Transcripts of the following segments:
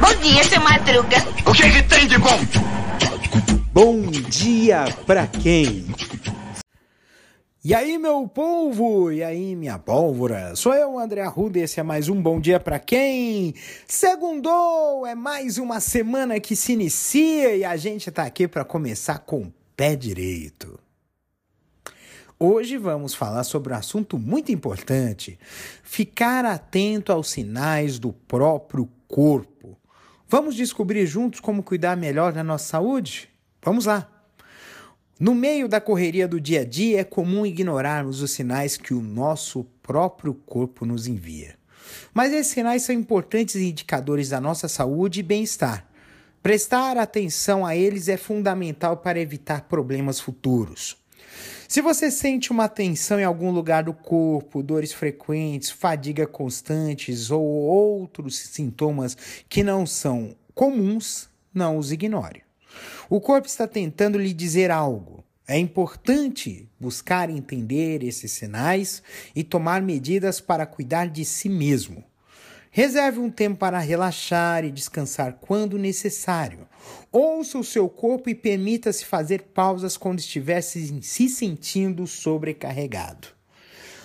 Bom dia, seu Madruga. O que, que tem de bom? Bom dia pra quem? E aí, meu povo? E aí, minha pólvora? Sou eu, André Arruda, e esse é mais um Bom Dia Pra Quem? Segundou! É mais uma semana que se inicia e a gente tá aqui para começar com o pé direito. Hoje vamos falar sobre um assunto muito importante: ficar atento aos sinais do próprio corpo. Vamos descobrir juntos como cuidar melhor da nossa saúde? Vamos lá! No meio da correria do dia a dia, é comum ignorarmos os sinais que o nosso próprio corpo nos envia. Mas esses sinais são importantes indicadores da nossa saúde e bem-estar. Prestar atenção a eles é fundamental para evitar problemas futuros. Se você sente uma tensão em algum lugar do corpo, dores frequentes, fadiga constantes ou outros sintomas que não são comuns, não os ignore. O corpo está tentando lhe dizer algo. É importante buscar entender esses sinais e tomar medidas para cuidar de si mesmo. Reserve um tempo para relaxar e descansar quando necessário. Ouça o seu corpo e permita-se fazer pausas quando estiver se sentindo sobrecarregado.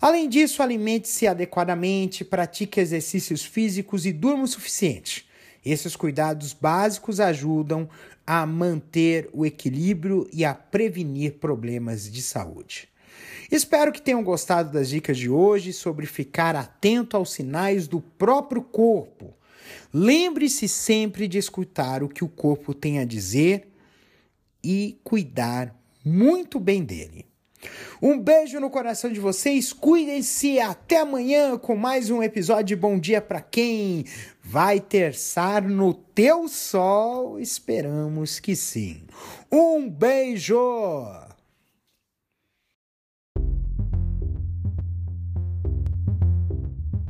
Além disso, alimente-se adequadamente, pratique exercícios físicos e durma o suficiente. Esses cuidados básicos ajudam a manter o equilíbrio e a prevenir problemas de saúde. Espero que tenham gostado das dicas de hoje sobre ficar atento aos sinais do próprio corpo. Lembre-se sempre de escutar o que o corpo tem a dizer e cuidar muito bem dele. Um beijo no coração de vocês, cuidem-se, até amanhã com mais um episódio de Bom Dia para quem vai terçar no teu sol, esperamos que sim. Um beijo!